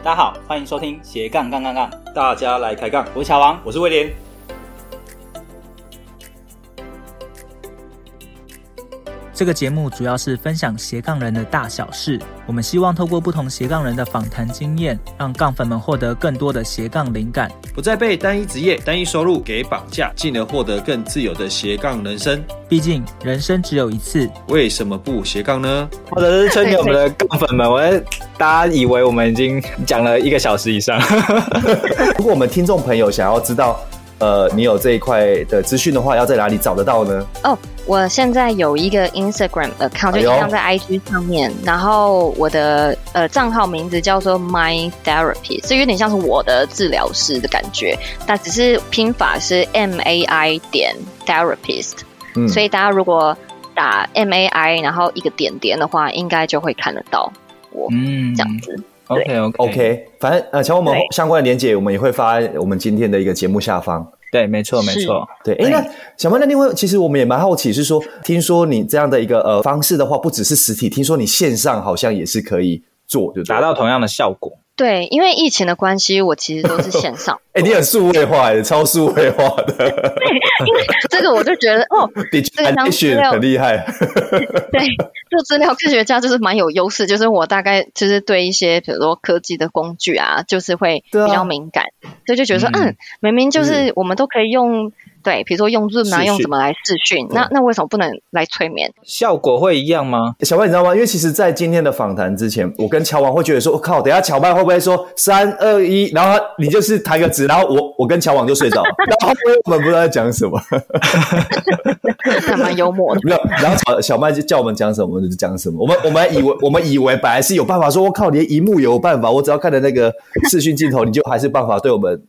大家好，欢迎收听斜杠杠杠杠，大家来开杠。我是乔王，我是威廉。这个节目主要是分享斜杠人的大小事。我们希望透过不同斜杠人的访谈经验，让杠粉们获得更多的斜杠灵感，不再被单一职业、单一收入给绑架，进而获得更自由的斜杠人生。毕竟人生只有一次，为什么不斜杠呢？或者是吹给我们的杠粉们，我大家以为我们已经讲了一个小时以上。如果我们听众朋友想要知道，呃，你有这一块的资讯的话，要在哪里找得到呢？哦，我现在有一个 Instagram account，就一样在 IG 上面，哎、然后我的呃账号名字叫做 My Therapy，所以有点像是我的治疗师的感觉，但只是拼法是 M A I 点 Therapist，、嗯、所以大家如果打 M A I 然后一个点点的话，应该就会看得到我，嗯，这样子。OK OK OK，反正呃，瞧我们相关的连接，我们也会发我们今天的一个节目下方。对，没错没错。对，哎，那小曼，那另外，其实我们也蛮好奇，是说，听说你这样的一个呃方式的话，不只是实体，听说你线上好像也是可以做，就达到同样的效果。对，因为疫情的关系，我其实都是线上。哎、欸，你很数位化的，超数位化的。对，因为这个我就觉得哦，这个当资料很厉害。对，做资料科学家就是蛮有优势，就是我大概就是对一些比如说科技的工具啊，就是会比较敏感，啊、所以就觉得说，嗯，嗯，明明就是我们都可以用。对，比如说用 Zoom 啊，用什么来视讯？那那为什么不能来催眠？效果会一样吗？小麦，你知道吗？因为其实，在今天的访谈之前，我跟乔王会觉得说，我、哦、靠，等下乔麦会不会说三二一，然后你就是抬个指，然后我我跟乔王就睡着了，然后我们不知道在讲什么，还蛮幽默的。没有，然后小小曼就叫我们讲什么，我们就讲什么。我们我们以为我们以为本来是有办法说，我靠，连萤幕有办法，我只要看着那个视讯镜头，你就还是办法对我们。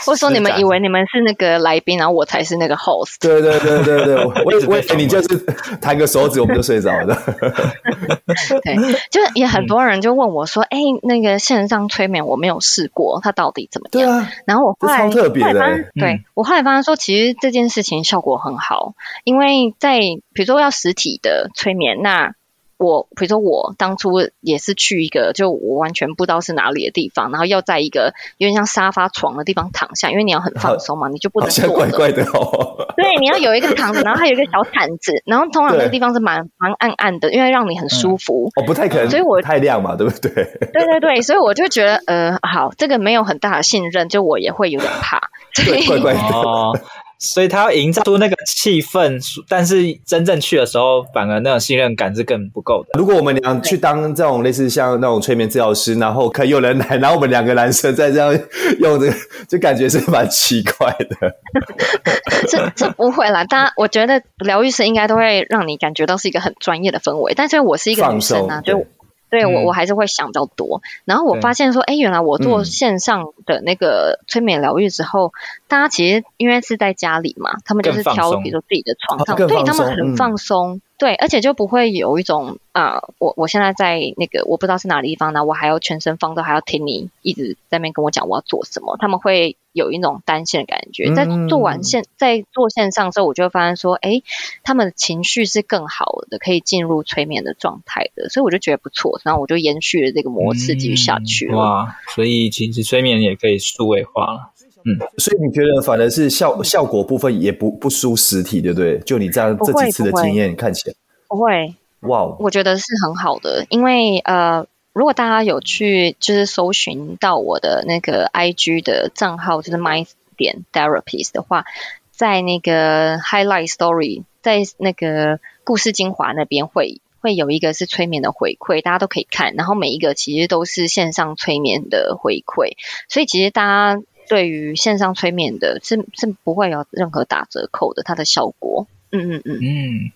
或者说你们以为你们是那个来宾？然后我才是那个 host。对对对对对，我我以为你就是弹个手指，我们就睡着了。对，就也很多人就问我说：“哎、嗯欸，那个线上催眠我没有试过，它到底怎么样？”对啊。然后我后来超特别的、欸，对、嗯、我后来发现说，其实这件事情效果很好，因为在比如说要实体的催眠，那。我比如说，我当初也是去一个就我完全不知道是哪里的地方，然后要在一个有点像沙发床的地方躺下，因为你要很放松嘛，你就不能坐。怪怪的哦。对，你要有一个躺着，然后还有一个小毯子，然后通常那个地方是蛮蛮暗暗的，因为让你很舒服。嗯、哦，不太可能，所以我太亮嘛，对不对？对对对，所以我就觉得，呃，好，这个没有很大的信任，就我也会有点怕。对，怪怪的。哦所以他要营造出那个气氛，但是真正去的时候，反而那种信任感是更不够的。如果我们俩去当这种类似像那种催眠治疗师，然后可以有人来，然后我们两个男生再这样用这个，就感觉是蛮奇怪的。这这不会啦，大家我觉得疗愈师应该都会让你感觉到是一个很专业的氛围。但是我是一个女生啊，就。对我，我还是会想比较多。然后我发现说，哎，原来我做线上的那个催眠疗愈之后，大家其实因为是在家里嘛，他们就是挑比如说自己的床上，对他们很放松。对，而且就不会有一种啊、呃，我我现在在那个我不知道是哪里地方呢，我还要全身放松，还要听你一直在那边跟我讲我要做什么，他们会有一种担心的感觉。在做完线，在做线上之后，我就会发现说，哎，他们的情绪是更好的，可以进入催眠的状态的，所以我就觉得不错，然后我就延续了这个模式继续下去了。哇，所以其实催眠也可以数位化。嗯，所以你觉得反而是效效果部分也不不输实体，对不对？就你这样这几次的经验看起来，不会哇，wow. 我觉得是很好的，因为呃，如果大家有去就是搜寻到我的那个 IG 的账号，就是 My 点 Therapist 的话，在那个 Highlight Story，在那个故事精华那边会会有一个是催眠的回馈，大家都可以看，然后每一个其实都是线上催眠的回馈，所以其实大家。对于线上催眠的是是不会有任何打折扣的，它的效果，嗯嗯嗯嗯，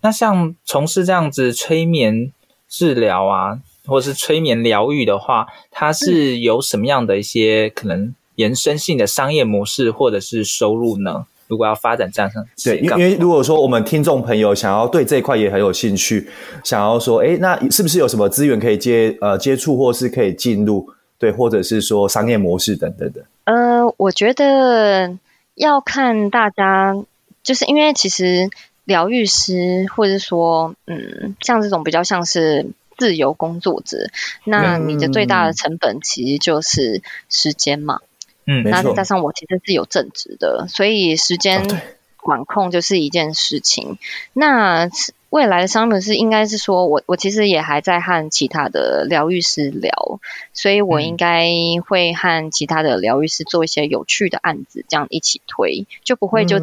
那像从事这样子催眠治疗啊，或者是催眠疗愈的话，它是有什么样的一些可能延伸性的商业模式或者是收入呢？如果要发展这样上，对，因为如果说我们听众朋友想要对这一块也很有兴趣，想要说，哎，那是不是有什么资源可以接呃接触，或是可以进入？对，或者是说商业模式等等的。呃，我觉得要看大家，就是因为其实疗愈师，或者说，嗯，像这种比较像是自由工作者，那你的最大的成本其实就是时间嘛。嗯，那再加上我其实是有正职的，所以时间管控就是一件事情。哦、那未来的商品是应该是说，我我其实也还在和其他的疗愈师聊，所以我应该会和其他的疗愈师做一些有趣的案子，这样一起推，就不会就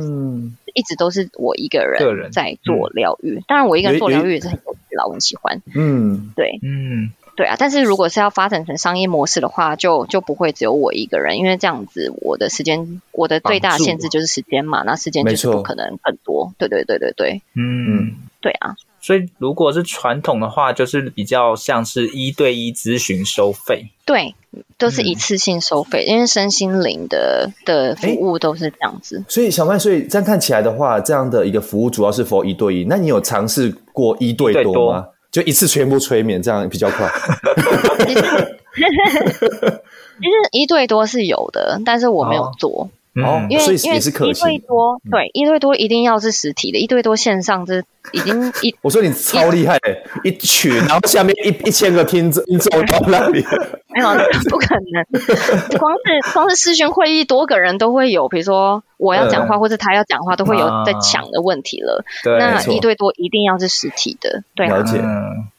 一直都是我一个人在做疗愈。嗯、当然，我一个人做疗愈也是很有趣的，我很喜欢。嗯，对，嗯。对啊，但是如果是要发展成商业模式的话，就就不会只有我一个人，因为这样子我的时间，我的最大限制就是时间嘛，那时间就是不可能很多。对对对对对，嗯，对啊。所以如果是传统的话，就是比较像是一对一咨询收费，对，都是一次性收费，嗯、因为身心灵的的服务都是这样子。所以小麦，所以这样看起来的话，这样的一个服务主要是 for 一对一，那你有尝试过一对多吗？就一次全部催眠，这样比较快。其实一对多是有的，但是我没有做。哦，因为因为一对多，对一对多一定要是实体的，一对多线上这已经一。我说你超厉害，一群，然后下面一一千个听众听众到那里。没有，不可能。光是光是视讯会议，多个人都会有，比如说我要讲话，或者他要讲话，都会有在抢的问题了。那一对多一定要是实体的，对，了解。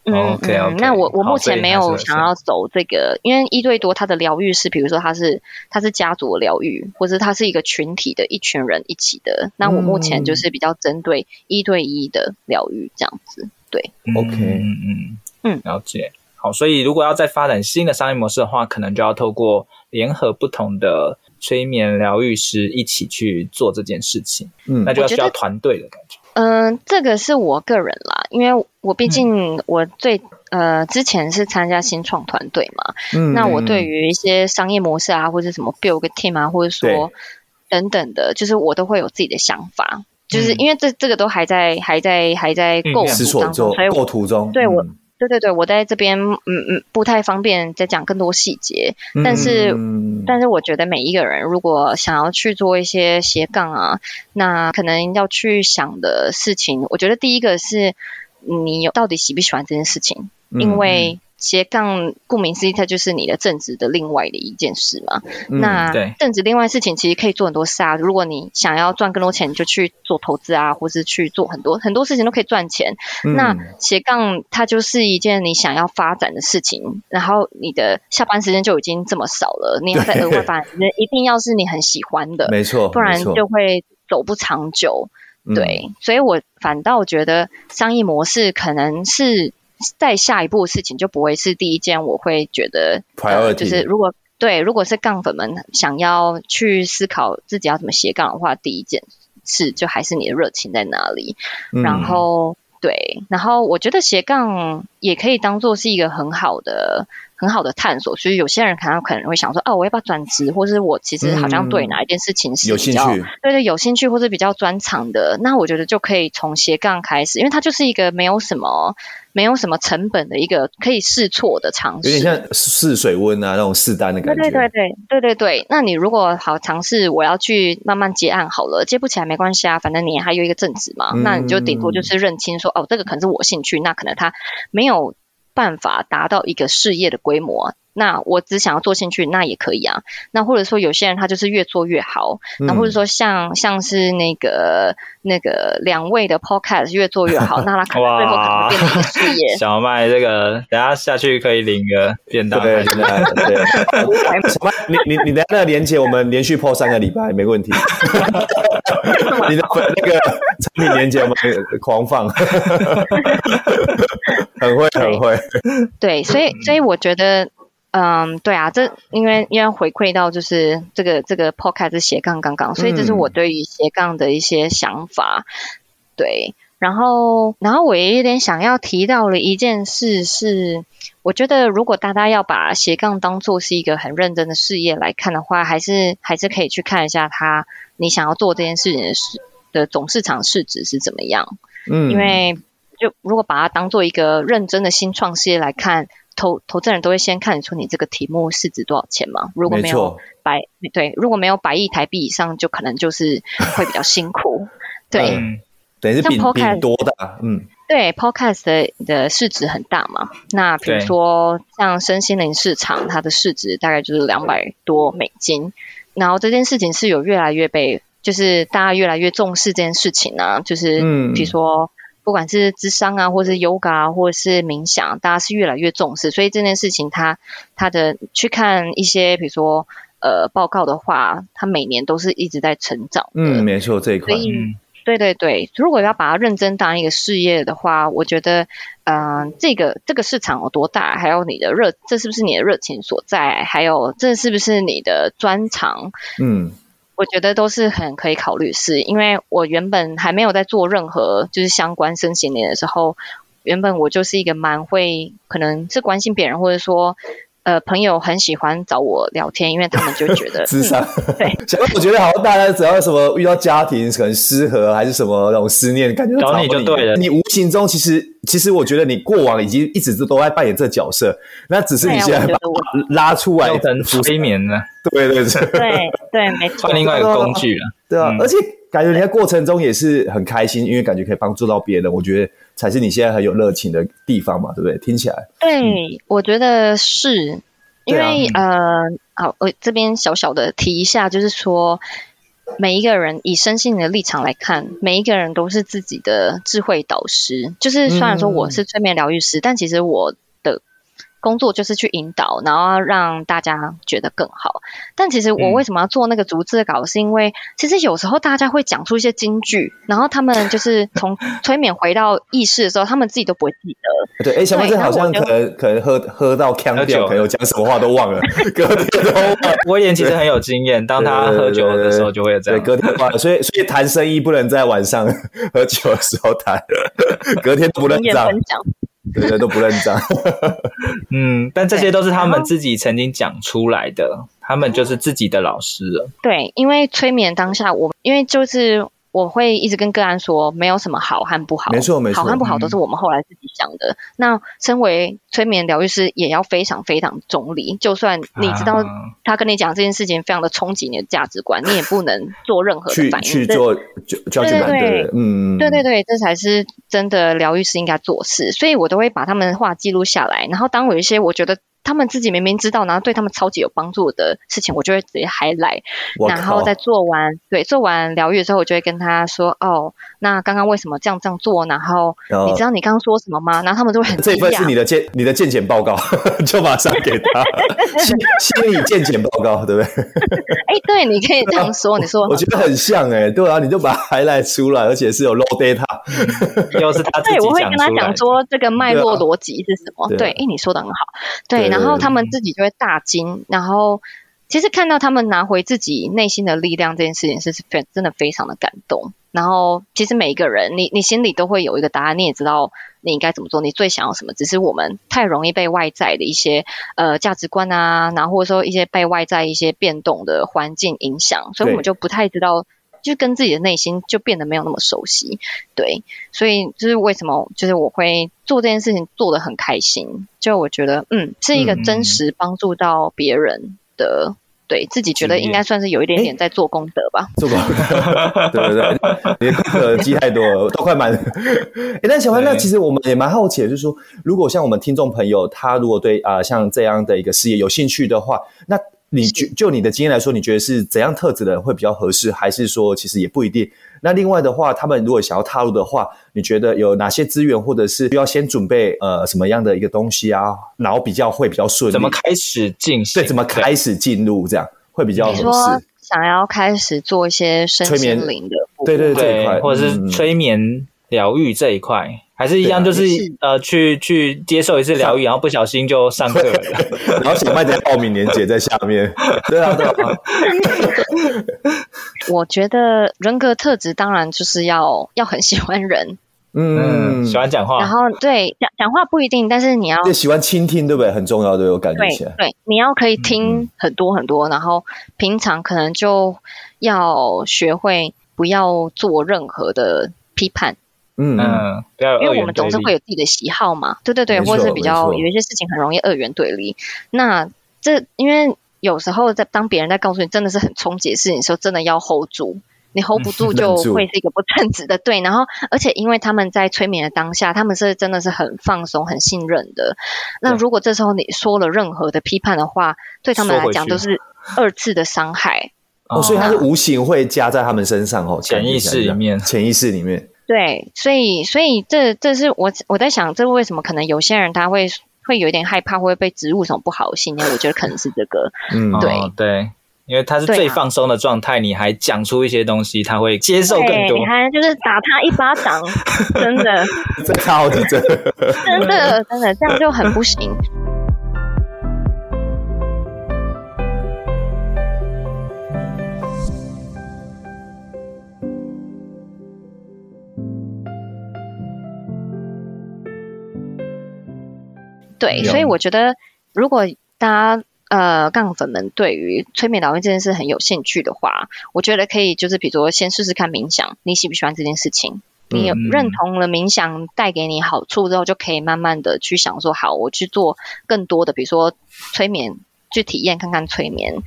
嗯嗯，那我我目前没有想要走这个，因为一对多它的疗愈是，比如说它是它是家族疗愈，或者它是一个群体的一群人一起的。那我目前就是比较针对一对一的疗愈这样子。对，OK，嗯嗯嗯，了解。好，所以如果要再发展新的商业模式的话，可能就要透过联合不同的催眠疗愈师一起去做这件事情。嗯，那就要需要团队的感觉。嗯、呃，这个是我个人啦，因为我毕竟我最、嗯、呃之前是参加新创团队嘛，嗯，那我对于一些商业模式啊，或者什么 build 个 team 啊，或者说等等的，就是我都会有自己的想法，就是因为这这个都还在还在还在构图当中，还有构图中，对我。嗯对对对，我在这边，嗯嗯，不太方便再讲更多细节。但是，嗯、但是我觉得每一个人如果想要去做一些斜杠啊，那可能要去想的事情，我觉得第一个是你有到底喜不喜欢这件事情，因为。斜杠顾名思义，它就是你的正职的另外的一件事嘛。嗯、那正职另外事情其实可以做很多事啊。如果你想要赚更多钱，你就去做投资啊，或是去做很多很多事情都可以赚钱。嗯、那斜杠它就是一件你想要发展的事情，然后你的下班时间就已经这么少了，你要再额外发展，一定要是你很喜欢的，没错，不然就会走不长久。错对，嗯、所以我反倒觉得商业模式可能是。再下一步的事情就不会是第一件，我会觉得，呃，就是如果对，如果是杠粉们想要去思考自己要怎么斜杠的话，第一件事就还是你的热情在哪里。嗯、然后对，然后我觉得斜杠也可以当做是一个很好的。很好的探索，所以有些人可能可能会想说，哦，我要不要转职，或是我其实好像对哪一件事情是比较、嗯、有兴趣，对对，有兴趣或是比较专长的，那我觉得就可以从斜杠开始，因为它就是一个没有什么没有什么成本的一个可以试错的尝试，有点像试水温啊那种试单的感觉。对对对对对对对，那你如果好尝试，我要去慢慢接案好了，接不起来没关系啊，反正你还有一个正职嘛，嗯、那你就顶多就是认清说，哦，这个可能是我兴趣，那可能他没有。有办法达到一个事业的规模，那我只想要做兴趣，那也可以啊。那或者说有些人他就是越做越好，那、嗯、或者说像像是那个那个两位的 podcast 越做越好，那他可能最后可能变成一个事业。小麦这个等下下去可以领个便当，对对对。小麦，你你你的那个连接我们连续 po 三个礼拜没问题。你的那个产品连接我们狂放。很会，很会。对，所以，所以我觉得，嗯，对啊，这因为因为回馈到就是这个这个 podcast 是斜杠杠杠，所以这是我对于斜杠的一些想法。对，然后，然后我也有点想要提到了一件事是，我觉得如果大家要把斜杠当做是一个很认真的事业来看的话，还是还是可以去看一下它，你想要做这件事情的市的总市场市值是怎么样。嗯，因为就如果把它当做一个认真的新创事业来看，投投资人都会先看出你这个题目市值多少钱嘛。如果没有百对，如果没有百亿台币以上，就可能就是会比较辛苦。对。嗯等于是比比多的，嗯，对，Podcast 的的市值很大嘛。那比如说像身心灵市场，它的市值大概就是两百多美金。然后这件事情是有越来越被，就是大家越来越重视这件事情呢、啊。就是，嗯，比如说不管是智商啊，或是 Yoga 啊，或者是冥想，大家是越来越重视。所以这件事情它，它它的去看一些，比如说呃报告的话，它每年都是一直在成长。嗯，没错，这一块。嗯对对对，如果要把它认真当一个事业的话，我觉得，嗯、呃，这个这个市场有多大，还有你的热，这是不是你的热情所在，还有这是不是你的专长，嗯，我觉得都是很可以考虑。是因为我原本还没有在做任何就是相关身心灵的时候，原本我就是一个蛮会，可能是关心别人，或者说。呃，朋友很喜欢找我聊天，因为他们就觉得 智商、嗯、对。小我觉得好像大家只要什么遇到家庭可能失和，还是什么那种思念，感觉找你就对了。你无形中其实其实我觉得你过往已经一直都在扮演这角色，那只是你现在把拉出来成催眠了。对对对对对，没错。换另外一个工具了，对啊，嗯、而且感觉你在过程中也是很开心，因为感觉可以帮助到别人，我觉得才是你现在很有热情的地方嘛，对不对？听起来，对，嗯、我觉得是。因为、啊、呃，好，我这边小小的提一下，就是说，每一个人以身心灵的立场来看，每一个人都是自己的智慧导师。就是虽然说我是催眠疗愈师，嗯、但其实我。工作就是去引导，然后让大家觉得更好。但其实我为什么要做那个逐字稿，嗯、是因为其实有时候大家会讲出一些金句，然后他们就是从催眠回到意识的时候，他们自己都不会记得。对，哎，小妹这好像可能可能喝喝到呛掉，可能讲什么话都忘了，隔天都忘了。威廉其实很有经验，当他喝酒的时候就会这样，隔天忘了。所以所以谈生意不能在晚上喝酒的时候谈，隔天不能这样。对对，都不认账。嗯，但这些都是他们自己曾经讲出来的，他们就是自己的老师了。对，因为催眠当下，我因为就是。我会一直跟个案说，没有什么好和不好，没错没错，好和不好都是我们后来自己想的。嗯、那身为催眠疗愈师，也要非常非常中立。就算你知道他跟你讲这件事情非常的冲击你的价值观，啊、你也不能做任何的反应。去，去做就就对对对，嗯，对对对，这才是真的疗愈师应该做事。所以我都会把他们的话记录下来，然后当有一些我觉得。他们自己明明知道，然后对他们超级有帮助的事情，我就会直接 highlight，然后再做完对做完疗愈之后，我就会跟他说：“哦，那刚刚为什么这样这样做？然后你知道你刚刚说什么吗？”然后他们就会很这一份是你的健你的健检报告，就马上给他 心心理健检报告，对不对？哎，对，你可以这样说，你说我觉得很像哎，对啊，你就把 highlight 出来，而且是有 low data，又是他。对，我会跟他讲说这个脉络逻辑是什么。对，哎，你说的很好，对。然后他们自己就会大惊，然后其实看到他们拿回自己内心的力量这件事情，是非真的非常的感动。然后其实每一个人，你你心里都会有一个答案，你也知道你应该怎么做，你最想要什么。只是我们太容易被外在的一些呃价值观啊，然后或者说一些被外在一些变动的环境影响，所以我们就不太知道。就跟自己的内心就变得没有那么熟悉，对，所以就是为什么，就是我会做这件事情做的很开心，就我觉得，嗯，是一个真实帮助到别人的，嗯、对自己觉得应该算是有一点点在做功德吧，做功德，对对对，你的积太多了，都快满。哎，但小潘，那其实我们也蛮好奇的，就是说，如果像我们听众朋友，他如果对啊、呃、像这样的一个事业有兴趣的话，那。你就就你的经验来说，你觉得是怎样特质的人会比较合适，还是说其实也不一定？那另外的话，他们如果想要踏入的话，你觉得有哪些资源，或者是需要先准备呃什么样的一个东西啊？然后比较会比较顺利？怎么开始进行？对，怎么开始进入这样会比较合适？你说想要开始做一些身心灵的，对对对，或者是催眠疗愈这一块。嗯还是一样，就是呃，去去接受一次疗愈，然后不小心就上课了，然后小麦的报名链接在下面。对啊，对啊。我觉得人格特质当然就是要要很喜欢人，嗯，喜欢讲话。然后对讲讲话不一定，但是你要喜欢倾听，对不对？很重要，对我感觉起来。对，对，你要可以听很多很多，嗯、然后平常可能就要学会不要做任何的批判。嗯嗯，因为我们总是会有自己的喜好嘛，对对对，或者是比较有一些事情很容易二元对立。那这因为有时候在当别人在告诉你真的是很冲击的事情的时候，真的要 hold 住，你 hold 不住 就会是一个不称职的。对，然后而且因为他们在催眠的当下，他们是真的是很放松、很信任的。那如果这时候你说了任何的批判的话，对他们来讲都是二次的伤害。哦，所以他是无形会加在他们身上哦，潜意识里面，潜意识里面。对，所以所以这这是我我在想，这为什么可能有些人他会会有点害怕，会被植入什么不好的信念？我觉得可能是这个，嗯，对、哦、对，因为他是最放松的状态，啊、你还讲出一些东西，他会接受更多。你还就是打他一巴掌，真的，这超级真的，真的真的这样就很不行。对，所以我觉得，如果大家呃杠粉们对于催眠疗愈这件事很有兴趣的话，我觉得可以就是比如说先试试看冥想，你喜不喜欢这件事情？你认同了冥想带给你好处之后，就可以慢慢的去想说，好，我去做更多的，比如说催眠，去体验看看催眠。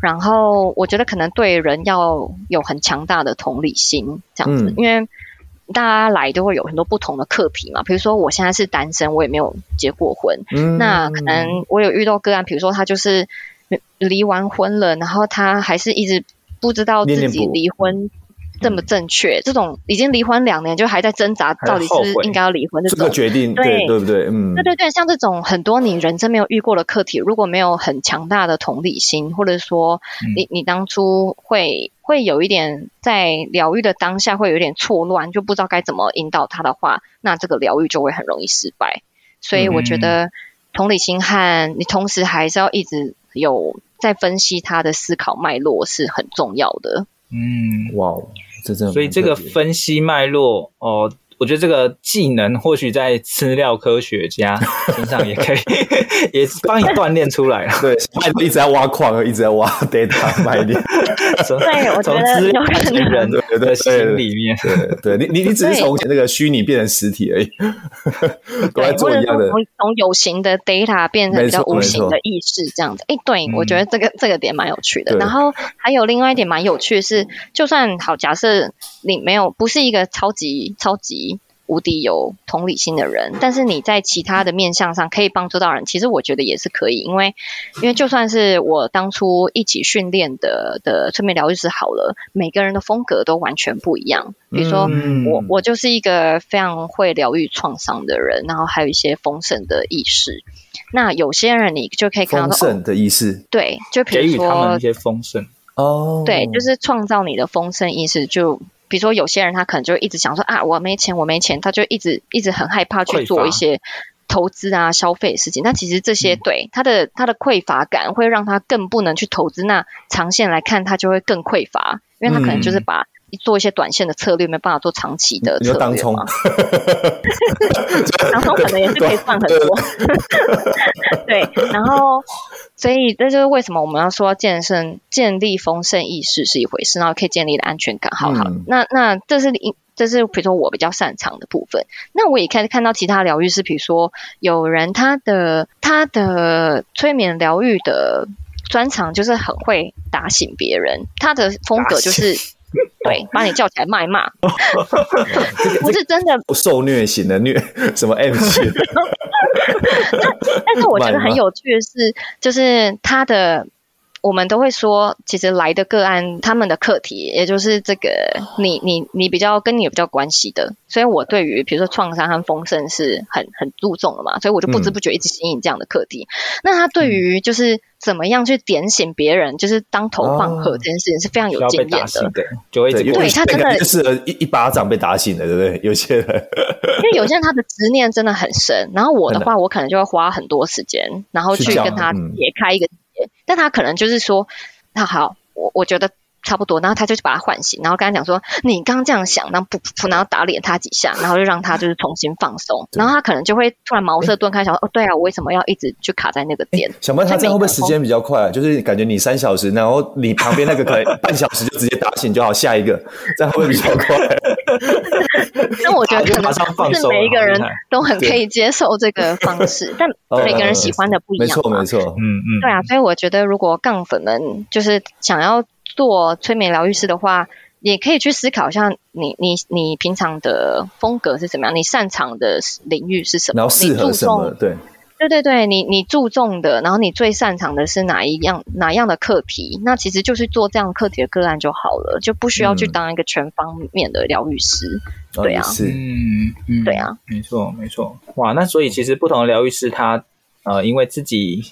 然后我觉得可能对人要有很强大的同理心，这样子，嗯、因为。大家来都会有很多不同的课题嘛，比如说我现在是单身，我也没有结过婚，嗯、那可能我有遇到个案，比如说他就是离完婚了，然后他还是一直不知道自己离婚。这么正确，这种已经离婚两年就还在挣扎，到底是不是应该要离婚这个决定对对，对不对？嗯，对对对，像这种很多你人生没有遇过的课题，如果没有很强大的同理心，或者说你你当初会会有一点在疗愈的当下会有一点错乱，就不知道该怎么引导他的话，那这个疗愈就会很容易失败。所以我觉得同理心和你同时还是要一直有在分析他的思考脉络是很重要的。嗯，哇。所以这个分析脉络哦，我觉得这个技能或许在资料科学家 身上也可以，也帮你锻炼出来了。对，一直在挖矿，一直在挖 data 卖点。对，我觉得有人的心里面，对，对你你你只是从那个虚拟变成实体而已，都在做一样的。从有形的 data 变成比较无形的意识，这样子。哎，对，我觉得这个这个点蛮有趣的。然后还有另外一点蛮有趣的是，就算好，假设你没有不是一个超级超级。无敌有同理心的人，但是你在其他的面向上可以帮助到人，其实我觉得也是可以，因为因为就算是我当初一起训练的的催眠疗愈师好了，每个人的风格都完全不一样。比如说、嗯、我我就是一个非常会疗愈创伤的人，然后还有一些丰盛的意识。那有些人你就可以看到丰盛的意识、哦，对，就比如说他们一些丰盛哦，对，就是创造你的丰盛意识就。比如说，有些人他可能就一直想说啊，我没钱，我没钱，他就一直一直很害怕去做一些投资啊、消费的事情。那其实这些对他的他的匮乏感会让他更不能去投资。那长线来看，他就会更匮乏，因为他可能就是把做一些短线的策略，没办法做长期的策略嘛。当冲，当冲可能也是可以赚很多。对，然后。所以这就是为什么我们要说建设建立丰盛意识是一回事，然后可以建立的安全感，好好。嗯、那那这是这是比如说我比较擅长的部分。那我也看看到其他疗愈师，比如说有人他的他的催眠疗愈的专长就是很会打醒别人，他的风格就是醒对把你叫起来骂。一骂，不是真的不受虐型的虐什么 M 型。但但是我觉得很有趣的是，就是他的，我们都会说，其实来的个案，他们的课题，也就是这个，你你你比较跟你有比较关系的，所以我对于比如说创伤和丰盛是很很注重的嘛，所以我就不知不觉一直吸引这样的课题。嗯、那他对于就是怎么样去点醒别人，就是当头棒喝这件事情是非常有经验的，对，就会对，对他真的就是一一巴掌被打醒了，对不对？有些人，因为有些人他的执念真的很深，然后我的话，我可能就会花很多时间，然后去跟他解开一个。但他可能就是说，那好，我我觉得差不多，然后他就去把他唤醒，然后跟他讲说：“你刚刚这样想，然后噗噗噗，然后打脸他几下，然后就让他就是重新放松，然后他可能就会突然茅塞顿开，想说：哦，对啊，我为什么要一直去卡在那个点？小曼他这样会不会时间比较快？就是感觉你三小时，然后你旁边那个可能 半小时就直接打醒就好，下一个这样会不会比较快？那我觉得可能是每一个人都很可以接受这个方式，但每个人喜欢的不一样。没错，没错，嗯嗯，对啊，所以我觉得如果杠粉们就是想要。做催眠疗愈师的话，也可以去思考一下你，你你你平常的风格是怎么样？你擅长的领域是什么？然后适合什么？对，对对对，你你注重的，然后你最擅长的是哪一样哪样的课题？那其实就是做这样课题的个案就好了，就不需要去当一个全方面的疗愈师。嗯、对啊，是，嗯嗯，对啊，没错没错。哇，那所以其实不同的疗愈师他。呃，因为自己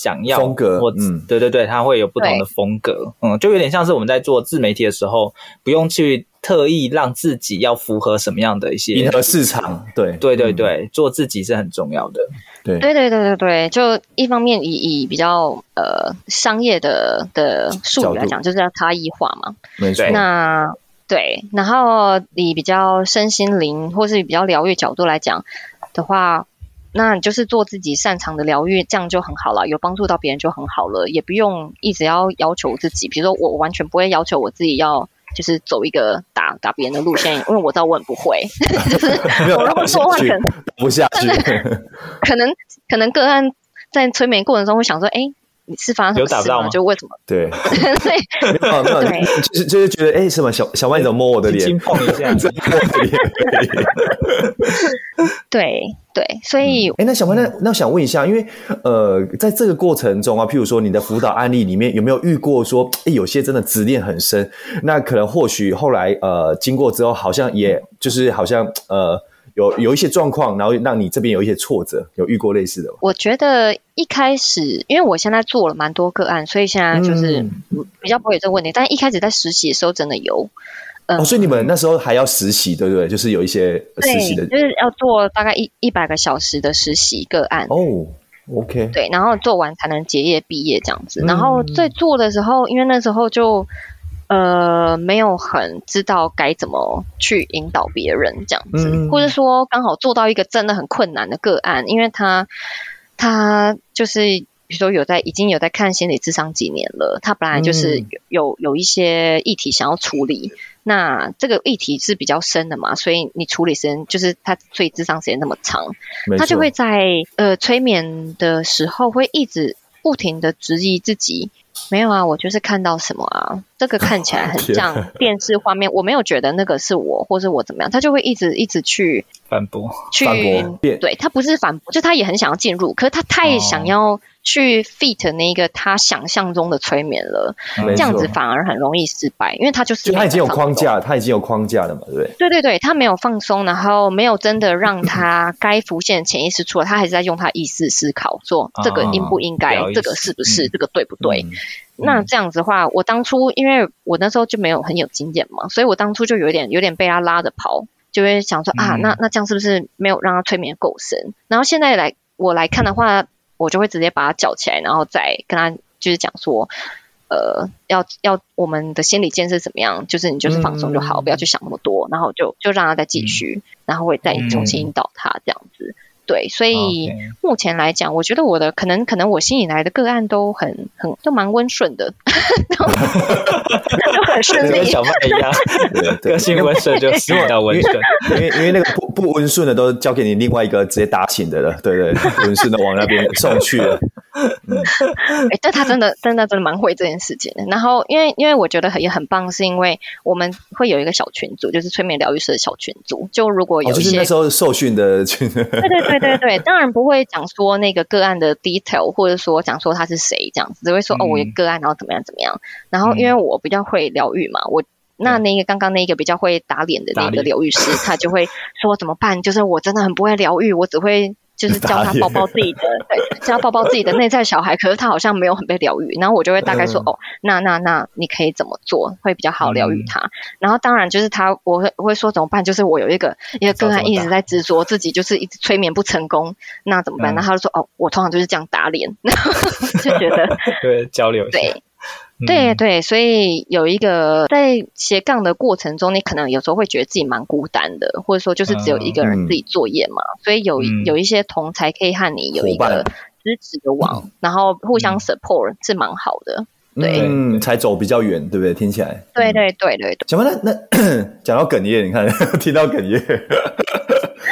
想要风格，或嗯，对对对，它会有不同的风格，嗯，就有点像是我们在做自媒体的时候，不用去特意让自己要符合什么样的一些迎合市场，对。对对对，嗯、做自己是很重要的，对。对对对对对，就一方面以以比较呃商业的的术语来讲，就是要差异化嘛，没错，那对，然后以比较身心灵或是比较疗愈角度来讲的话。那你就是做自己擅长的疗愈，这样就很好了，有帮助到别人就很好了，也不用一直要要求自己。比如说，我完全不会要求我自己要就是走一个打打别人的路线，因为我知道我很不会，就是我如果说话可能不下去，可能可能个案在催眠过程中会想说，哎。你是发生什么事吗？有打到吗？就为什么？对，没有没有，就是就是觉得哎、欸，什么小小麦你怎么摸我的脸？轻碰一下，对对，所以哎、嗯欸，那小麦那那我想问一下，因为呃，在这个过程中啊，譬如说你的辅导案例里面有没有遇过说，哎、欸，有些真的执念很深，那可能或许后来呃经过之后，好像也就是好像呃。有有一些状况，然后让你这边有一些挫折，有遇过类似的？我觉得一开始，因为我现在做了蛮多个案，所以现在就是比较不会有这个问题。嗯、但一开始在实习的时候，真的有。嗯、哦，所以你们那时候还要实习，对不对？就是有一些实习的，就是要做大概一一百个小时的实习个案。哦，OK。对，然后做完才能结业毕业这样子。嗯、然后在做的时候，因为那时候就。呃，没有很知道该怎么去引导别人这样子，嗯、或者说刚好做到一个真的很困难的个案，因为他他就是比如说有在已经有在看心理智商几年了，他本来就是有、嗯、有有一些议题想要处理，那这个议题是比较深的嘛，所以你处理时间就是他所以智商时间那么长，他就会在呃催眠的时候会一直不停的质疑自己。没有啊，我就是看到什么啊，这个看起来很 像电视画面，我没有觉得那个是我，或是我怎么样，他就会一直一直去反驳，去反驳，对，他不是反驳，就他也很想要进入，可是他太想要去 fit 那个他想象中的催眠了，哦、这样子反而很容易失败，因为他就是他已经有框架，他已经有框架了嘛，对不对？对对对，他没有放松，然后没有真的让他该浮现潜意识出来，他还是在用他意识思考，说这个应不应该，哦、这个是不是，嗯、这个对不对？嗯。那这样子的话，我当初因为我那时候就没有很有经验嘛，所以我当初就有点有点被他拉着跑，就会想说啊，那那这样是不是没有让他催眠够深？然后现在来我来看的话，我就会直接把他叫起来，然后再跟他就是讲说，呃，要要我们的心理建设怎么样？就是你就是放松就好，不要去想那么多，然后就就让他再继续，然后会再重新引导他这样子。对，所以目前来讲，我觉得我的可能可能我吸引来的个案都很很都蛮温顺的，都 很顺利，跟小麦一样，个性温顺就比较温顺，因为因为那个不不温顺的都交给你另外一个直接打醒的了，对对，温顺的往那边送去了。嗯，哎，但他真的真的真的蛮会这件事情的。然后因为因为我觉得很也很棒，是因为我们会有一个小群组，就是催眠疗愈师的小群组。就如果有一些、哦、就是那时候受训的群，对对对。对对对，当然不会讲说那个个案的 detail，或者说讲说他是谁这样子，只会说哦，我有个案，然后怎么样怎么样。然后因为我比较会疗愈嘛，我那那个刚刚那个比较会打脸的那个疗愈师，他就会说怎么办？就是我真的很不会疗愈，我只会。就是教他抱抱自己的，对，教他抱抱自己的内在小孩。可是他好像没有很被疗愈，然后我就会大概说，哦，那那那你可以怎么做会比较好疗愈他？然后当然就是他，我会我会说怎么办？就是我有一个一个个案一直在执着自己，就是一直催眠不成功，那怎么办？那他就说，哦，我通常就是这样打脸，然 后就觉得对交流对对对，所以有一个在斜杠的过程中，你可能有时候会觉得自己蛮孤单的，或者说就是只有一个人自己作业嘛，嗯、所以有有一些同才可以和你有一个支持的网，嗯、然后互相 support、嗯、是蛮好的。对，嗯，才走比较远，对不对？听起来，对对对对对。讲完了，那 讲到哽咽，你看，听到哽咽。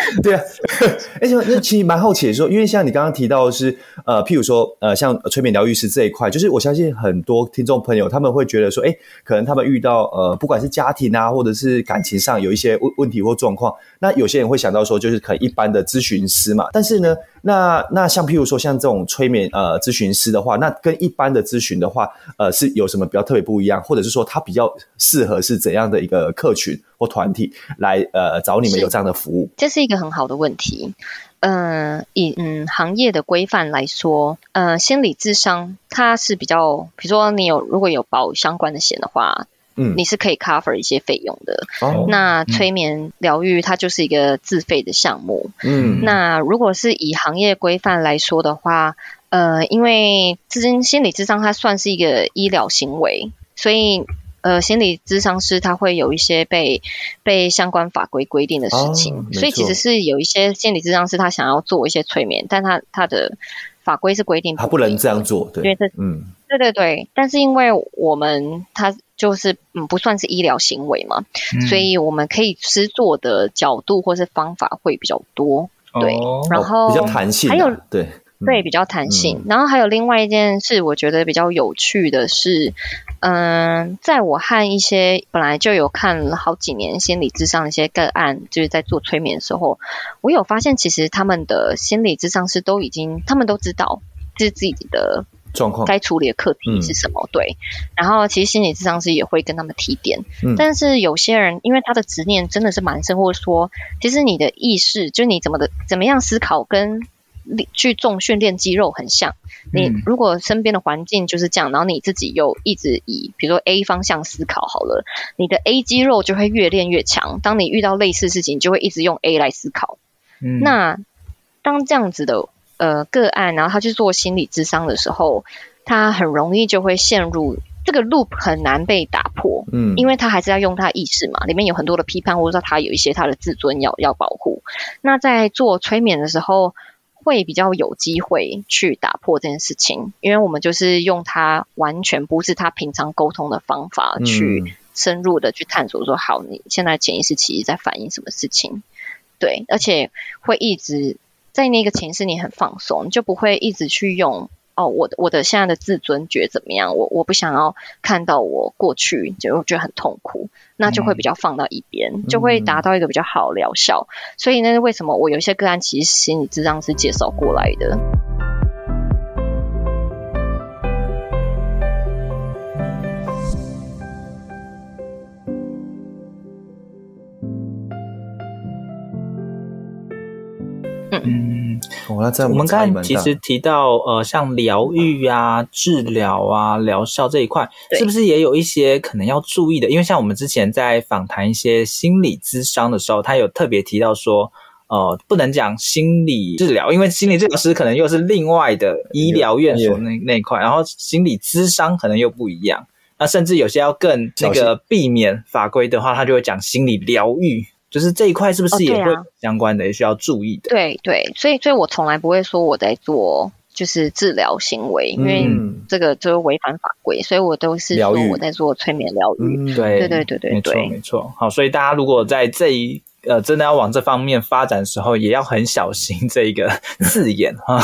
对啊，而且那其实蛮好奇的说，因为像你刚刚提到的是，呃，譬如说，呃，像催眠疗愈师这一块，就是我相信很多听众朋友他们会觉得说，哎，可能他们遇到呃，不管是家庭啊，或者是感情上有一些问问题或状况，那有些人会想到说，就是可能一般的咨询师嘛。但是呢，那那像譬如说，像这种催眠呃咨询师的话，那跟一般的咨询的话，呃，是有什么比较特别不一样，或者是说他比较适合是怎样的一个客群？或团体来呃找你们有这样的服务，这是一个很好的问题。嗯、呃，以嗯行业的规范来说，呃，心理智商它是比较，比如说你有如果有保相关的险的话，嗯，你是可以 cover 一些费用的。哦，那催眠疗愈它就是一个自费的项目。嗯，那如果是以行业规范来说的话，呃，因为咨询心理智商它算是一个医疗行为，所以。呃，心理咨商师他会有一些被被相关法规规定的事情，哦、所以其实是有一些心理咨商师他想要做一些催眠，但他他的法规是规定不，他不能这样做，对，因为这嗯，对对对，但是因为我们他就是嗯不算是医疗行为嘛，嗯、所以我们可以施做的角度或是方法会比较多，对，哦、然后、哦、比较弹性、啊，还有对。对，比较弹性。嗯、然后还有另外一件事，我觉得比较有趣的是，嗯，在我和一些本来就有看了好几年心理智商的一些个案，就是在做催眠的时候，我有发现，其实他们的心理智商师都已经，他们都知道这是自己的状况，该处理的课题是什么。嗯、对。然后其实心理智商师也会跟他们提点，嗯、但是有些人因为他的执念真的是蛮深，或者说，其实你的意识，就你怎么的怎么样思考跟。去重训练肌肉很像，你如果身边的环境就是这样，然后你自己又一直以比如说 A 方向思考好了，你的 A 肌肉就会越练越强。当你遇到类似事情，你就会一直用 A 来思考。嗯，那当这样子的呃个案，然后他去做心理智商的时候，他很容易就会陷入这个 loop，很难被打破。嗯，因为他还是要用他意识嘛，里面有很多的批判，或者说他有一些他的自尊要要保护。那在做催眠的时候，会比较有机会去打破这件事情，因为我们就是用他完全不是他平常沟通的方法去深入的去探索，说好，你现在潜意识其实在反映什么事情，对，而且会一直在那个潜意识你很放松，你就不会一直去用。哦，我的我的现在的自尊觉得怎么样？我我不想要看到我过去，就我觉得很痛苦，那就会比较放到一边，嗯、就会达到一个比较好疗效。嗯、所以那是，为什么我有一些个案其实心理智障是介绍过来的？嗯，我们刚才其实提到，呃，像疗愈啊、治疗啊、疗效这一块，是不是也有一些可能要注意的？因为像我们之前在访谈一些心理咨商的时候，他有特别提到说，呃，不能讲心理治疗，因为心理治疗师可能又是另外的医疗院所那那一块，然后心理咨商可能又不一样。那甚至有些要更那个避免法规的话，他就会讲心理疗愈。就是这一块是不是也会相关的，也需要注意的？对对，所以所以我从来不会说我在做就是治疗行为，因为这个就是违反法规，所以我都是说我在做催眠疗愈。对对对对对，没错没错。好，所以大家如果在这一呃真的要往这方面发展的时候，也要很小心这一个 字眼哈，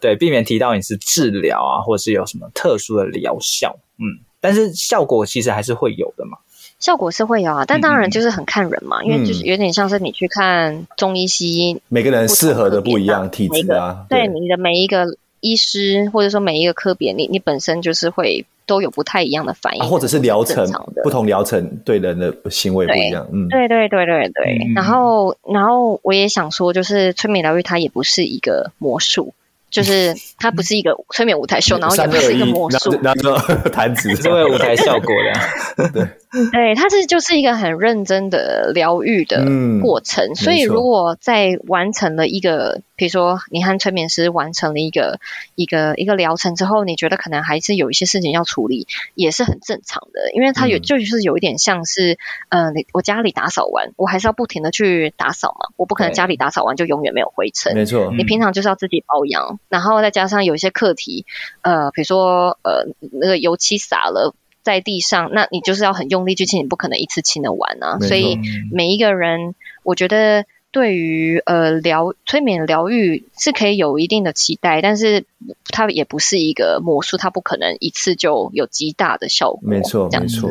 对，避免提到你是治疗啊，或是有什么特殊的疗效。嗯，但是效果其实还是会有的嘛。效果是会有啊，但当然就是很看人嘛，嗯、因为就是有点像是你去看中医西医，每个人适合的不一样，体质啊，对，你的每一个医师或者说每一个科别，你你本身就是会都有不太一样的反应，啊、或者是疗程不同疗程对人的行为不一样，嗯，对对对对对。嗯、然后然后我也想说，就是催眠疗愈它也不是一个魔术。就是它不是一个催眠舞台秀，然后也不是一个魔术，然后 弹指是为舞台效果的。对，对，它是就是一个很认真的疗愈的过程。嗯、所以如果在完成了一个，比如说你和催眠师完成了一个一个一个疗程之后，你觉得可能还是有一些事情要处理，也是很正常的，因为它有、嗯、就是有一点像是，呃，你我家里打扫完，我还是要不停的去打扫嘛，我不可能家里打扫完就永远没有灰尘。没错，你平常就是要自己保养。然后再加上有一些课题，呃，比如说呃，那个油漆洒了在地上，那你就是要很用力去清，你不可能一次清得完啊。所以每一个人，我觉得对于呃疗催眠疗愈是可以有一定的期待，但是它也不是一个魔术，它不可能一次就有极大的效果。没错，没错，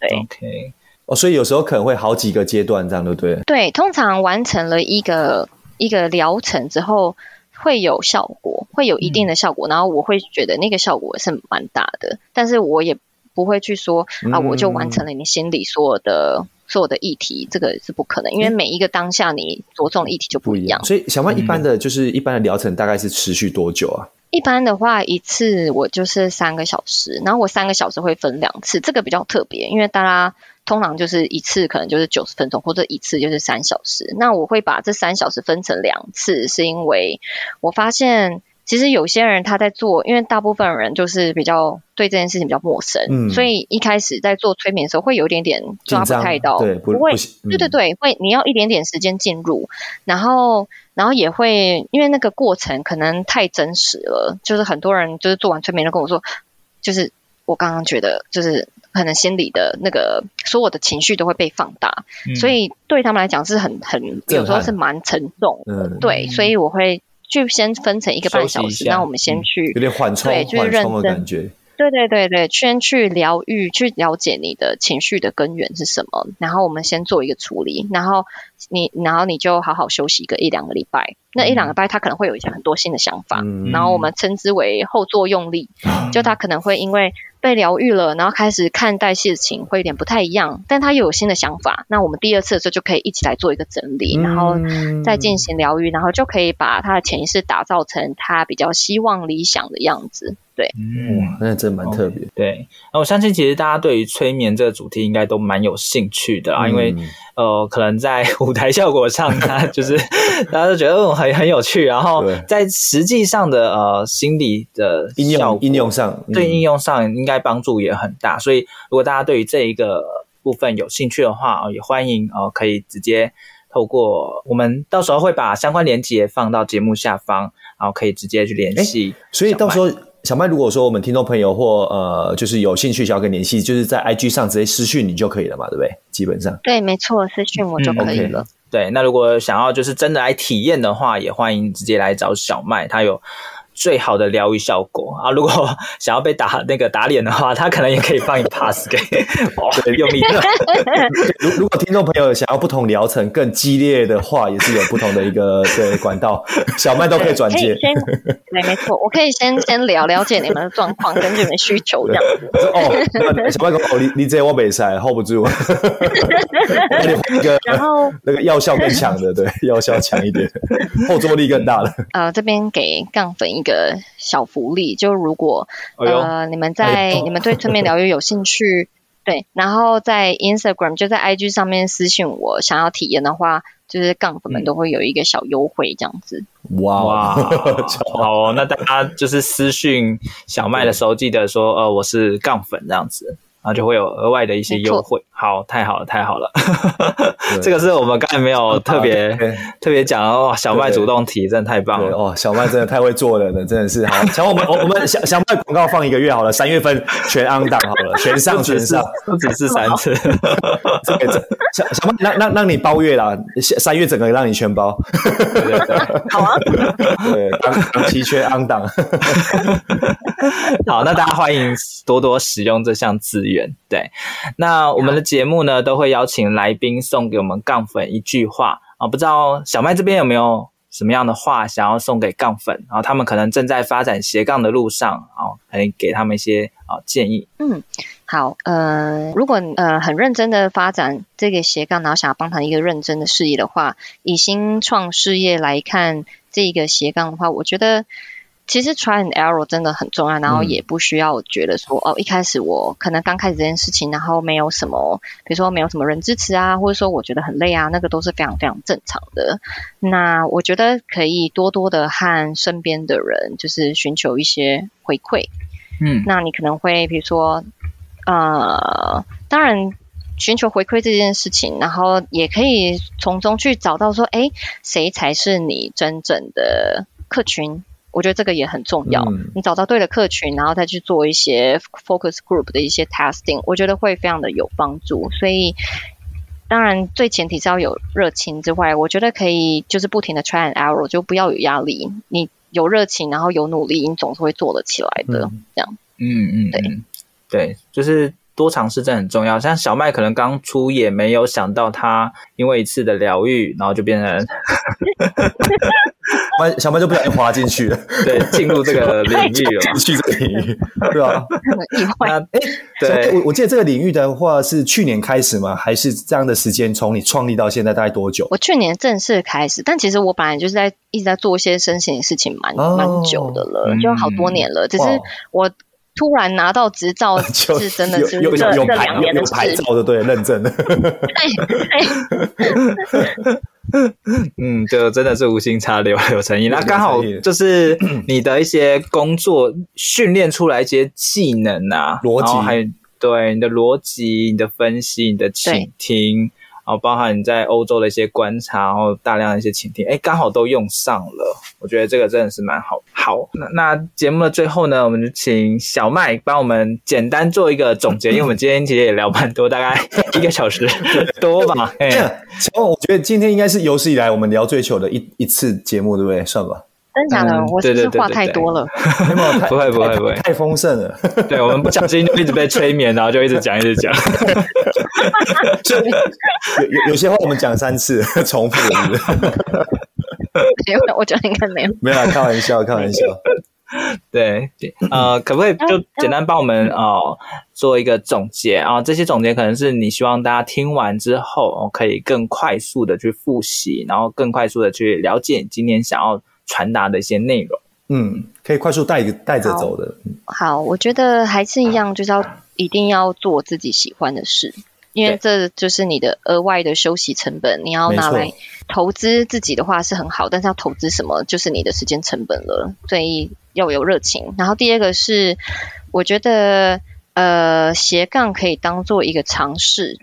对，OK。哦，所以有时候可能会好几个阶段，这样对不对？对，通常完成了一个一个疗程之后。会有效果，会有一定的效果，嗯、然后我会觉得那个效果是蛮大的，但是我也不会去说啊，我就完成了你心里所有的、嗯、所有的议题，这个是不可能，因为每一个当下你着重的议题就不一样。嗯、所以小曼一般的就是一般的疗程大概是持续多久啊？一般的话，一次我就是三个小时，然后我三个小时会分两次，这个比较特别，因为大家。通常就是一次可能就是九十分钟，或者一次就是三小时。那我会把这三小时分成两次，是因为我发现其实有些人他在做，因为大部分人就是比较对这件事情比较陌生，嗯，所以一开始在做催眠的时候会有一点点抓不太到，对，不，不会，嗯、对对对，会你要一点点时间进入，然后然后也会因为那个过程可能太真实了，就是很多人就是做完催眠都跟我说，就是我刚刚觉得就是。可能心里的那个所有的情绪都会被放大，嗯、所以对他们来讲是很很有时候是蛮沉重的。嗯、对，所以我会就先分成一个半小时，那我们先去、嗯、有点缓冲，对，就是认真。对对对对，先去疗愈，去了解你的情绪的根源是什么，然后我们先做一个处理，然后你然后你就好好休息一个一两个礼拜。那一两个礼拜他可能会有一些很多新的想法，嗯、然后我们称之为后作用力，嗯、就他可能会因为被疗愈了，然后开始看待事情会有点不太一样，但他又有新的想法，那我们第二次的时候就可以一起来做一个整理，然后再进行疗愈，然后就可以把他的潜意识打造成他比较希望理想的样子。对，嗯，那真蛮特别。Okay, 对，那我相信其实大家对于催眠这个主题应该都蛮有兴趣的啊，嗯、因为呃，可能在 舞台效果上，他 就是大家都觉得很很有趣，然后在实际上的呃心理的应用应用上，嗯、对应用上应该帮助也很大。所以如果大家对于这一个部分有兴趣的话，也欢迎呃可以直接透过我们到时候会把相关链接放到节目下方，然后可以直接去联系。所以到时候。小麦，如果说我们听众朋友或呃，就是有兴趣想要跟联系，就是在 IG 上直接私讯你就可以了嘛，对不对？基本上，对，没错，私讯我就可以了。嗯 okay、对，那如果想要就是真的来体验的话，也欢迎直接来找小麦，他有。最好的疗愈效果啊！如果 想要被打那个打脸的话，他可能也可以放一 pass 给，对，用力 的。如如果听众朋友想要不同疗程更激烈的话，也是有不同的一个对管道，小麦都可以转接。先，对，没错，我可以先先聊了解你们的状况跟你们需求这样子。哦，小麦哥哦，你你这我没塞 hold 不住，那你换一个，然后那个药效更强的，对，药效强一点，后坐力更大的。呃，这边给杠粉一个小福利，就如果、哎、呃你们在、哎、你们对催眠疗愈有兴趣，对，然后在 Instagram 就在 IG 上面私信我，想要体验的话，就是杠粉们都会有一个小优惠这样子。哇，哇好、哦，那大家就是私信小麦的时候，记得说呃我是杠粉这样子。然后就会有额外的一些优惠，好，太好了，太好了，这个是我们刚才没有特别特别讲哦。小麦主动提，真的太棒了哦！小麦真的太会做人了呢，真的是好。像我们我我们小小麦广告放一个月好了，三月份全 on 档好了，全上全上，不只是三次。这个小小麦让让让你包月啦，三月整个让你全包。对对对，好啊。对，当期全 on 档。好，那大家欢迎多多使用这项资源。对，那我们的节目呢，都会邀请来宾送给我们杠粉一句话啊，不知道小麦这边有没有什么样的话想要送给杠粉，然后他们可能正在发展斜杠的路上，然后可以给他们一些啊建议。嗯，好，呃，如果呃很认真的发展这个斜杠，然后想要帮他一个认真的事业的话，以新创事业来看这个斜杠的话，我觉得其实 try and error 真的很重要，然后也不需要觉得说、嗯、哦，一开始我可能刚开始这件事情，然后没有什么，比如说没有什么人支持啊，或者说我觉得很累啊，那个都是非常非常正常的。那我觉得可以多多的和身边的人，就是寻求一些回馈。嗯，那你可能会比如说，呃，当然寻求回馈这件事情，然后也可以从中去找到说，哎，谁才是你真正的客群？我觉得这个也很重要。嗯、你找到对的客群，然后再去做一些 focus group 的一些 testing，我觉得会非常的有帮助。所以，当然最前提是要有热情之外，我觉得可以就是不停的 try and error，就不要有压力。你有热情，然后有努力，你总是会做得起来的。嗯、这样，嗯嗯，对对，就是。多尝试真的很重要，像小麦可能刚出也没有想到，他因为一次的疗愈，然后就变成，小麦就不小心滑进去了，对，进入这个 领域了，进去这个领域，对啊，意外。哎，对，我我记得这个领域的话是去年开始吗？还是这样的时间从你创立到现在大概多久？我去年正式开始，但其实我本来就是在一直在做一些身心的事情蛮，蛮、哦、蛮久的了，就好多年了，嗯、只是我。突然拿到执照 是真的是这这两年的事，牌照的对认证的，嗯，就真的是无心插柳柳成荫。那刚好就是你的一些工作训练出来一些技能啊，逻辑还有对你的逻辑、你的分析、你的倾听。然后包含你在欧洲的一些观察，然后大量的一些倾听，哎，刚好都用上了。我觉得这个真的是蛮好。好，那那节目的最后呢，我们就请小麦帮我们简单做一个总结，因为我们今天其实也聊蛮多，大概一个小时 多吧。哎，小麦，我觉得今天应该是有史以来我们聊最久的一一次节目，对不对？算吧。真假的，嗯、我是不是话太多了？不会不会不会，太丰盛了。对，我们不小心就一直被催眠，然后就一直讲一直讲。有有有些话我们讲三次，重复了。因为我觉得应该没有。没有，开玩笑，开玩笑。对，呃，可不可以就简单帮我们呃做一个总结啊？这些总结可能是你希望大家听完之后，可以更快速的去复习，然后更快速的去了解你今天想要。传达的一些内容，嗯，可以快速带带着走的。好，好，我觉得还是一样，就是要一定要做自己喜欢的事，因为这就是你的额外的休息成本。你要拿来投资自己的话是很好，但是要投资什么，就是你的时间成本了。所以要有热情。然后第二个是，我觉得呃斜杠可以当做一个尝试，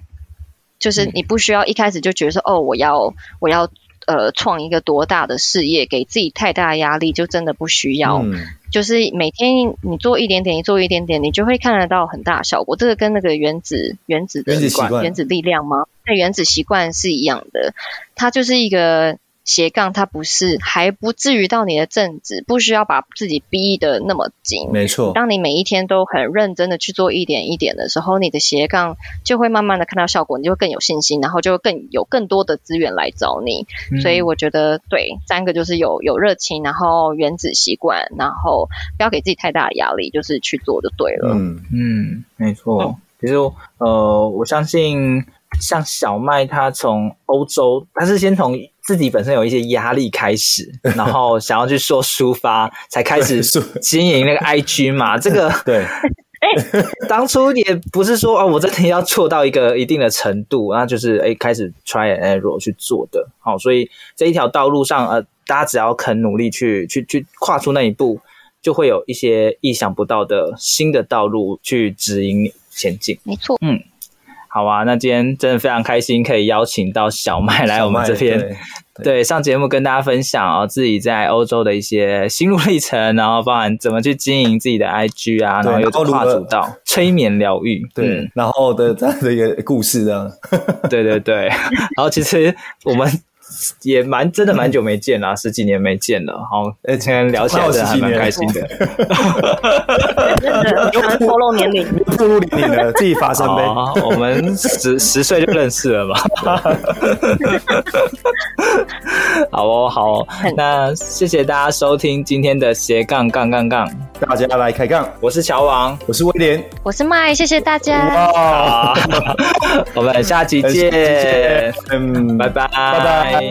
就是你不需要一开始就觉得说，哦，我要我要。呃，创一个多大的事业，给自己太大的压力，就真的不需要。嗯、就是每天你做一点点，你做一点点，你就会看得到很大的效果。这个跟那个原子原子的原子力量吗？那，原子习惯是一样的。它就是一个。斜杠，它不是还不至于到你的正职，不需要把自己逼得那么紧。没错，当你每一天都很认真的去做一点一点的时候，你的斜杠就会慢慢的看到效果，你就会更有信心，然后就会更有更多的资源来找你。嗯、所以我觉得，对，三个就是有有热情，然后原子习惯，然后不要给自己太大的压力，就是去做就对了。嗯嗯，没错。其实呃，我相信像小麦，他从欧洲，他是先从。自己本身有一些压力开始，然后想要去说抒发，才开始经营那个 IG 嘛。这个 对，当初也不是说哦，我真的要做到一个一定的程度，那就是哎开始 try and error 去做的。好，所以这一条道路上，呃，大家只要肯努力去去去跨出那一步，就会有一些意想不到的新的道路去指引你前进。没错，嗯。好啊，那今天真的非常开心，可以邀请到小麦来我们这边，对，对，上节目跟大家分享啊、哦，自己在欧洲的一些心路历程，然后包含怎么去经营自己的 IG 啊，然后又跨足到 催眠疗愈，对，嗯、然后的这样的一个故事这样，对对对，然后其实我们。也蛮真的蛮久没见了，嗯、十几年没见了。好，今天聊起来真的还蛮开心的。有透露年龄，透露年龄了，自己发 生呗。我们十十岁就认识了嘛。好哦，好哦，那谢谢大家收听今天的斜杠杠杠杠。大家来开杠。我是乔王，我是威廉，我是麦，谢谢大家。哇，我们下期见，嗯，拜拜，拜拜。